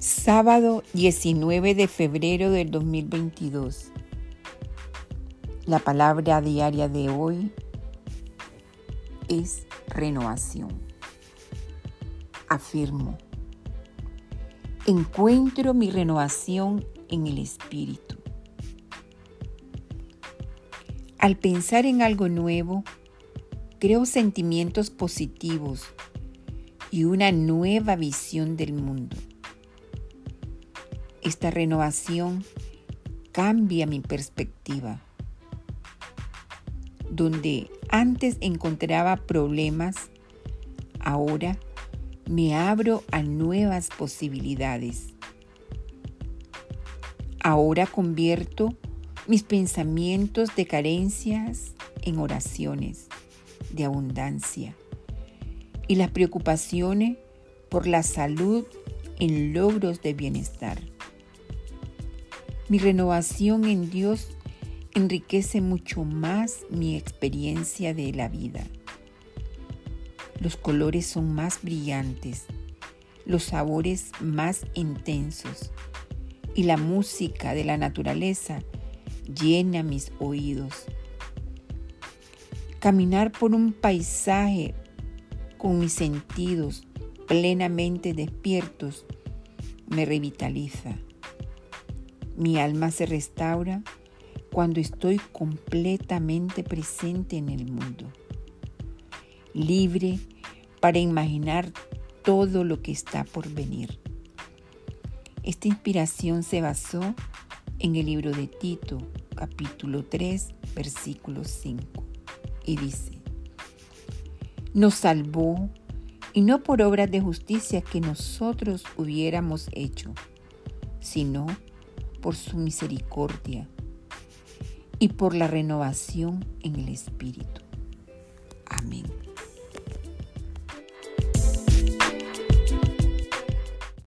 Sábado 19 de febrero del 2022. La palabra diaria de hoy es renovación. Afirmo, encuentro mi renovación en el Espíritu. Al pensar en algo nuevo, creo sentimientos positivos y una nueva visión del mundo. Esta renovación cambia mi perspectiva. Donde antes encontraba problemas, ahora me abro a nuevas posibilidades. Ahora convierto mis pensamientos de carencias en oraciones de abundancia y las preocupaciones por la salud en logros de bienestar. Mi renovación en Dios enriquece mucho más mi experiencia de la vida. Los colores son más brillantes, los sabores más intensos y la música de la naturaleza llena mis oídos. Caminar por un paisaje con mis sentidos plenamente despiertos me revitaliza mi alma se restaura cuando estoy completamente presente en el mundo, libre para imaginar todo lo que está por venir. Esta inspiración se basó en el libro de Tito, capítulo 3, versículo 5, y dice, nos salvó y no por obras de justicia que nosotros hubiéramos hecho, sino por por su misericordia y por la renovación en el Espíritu. Amén.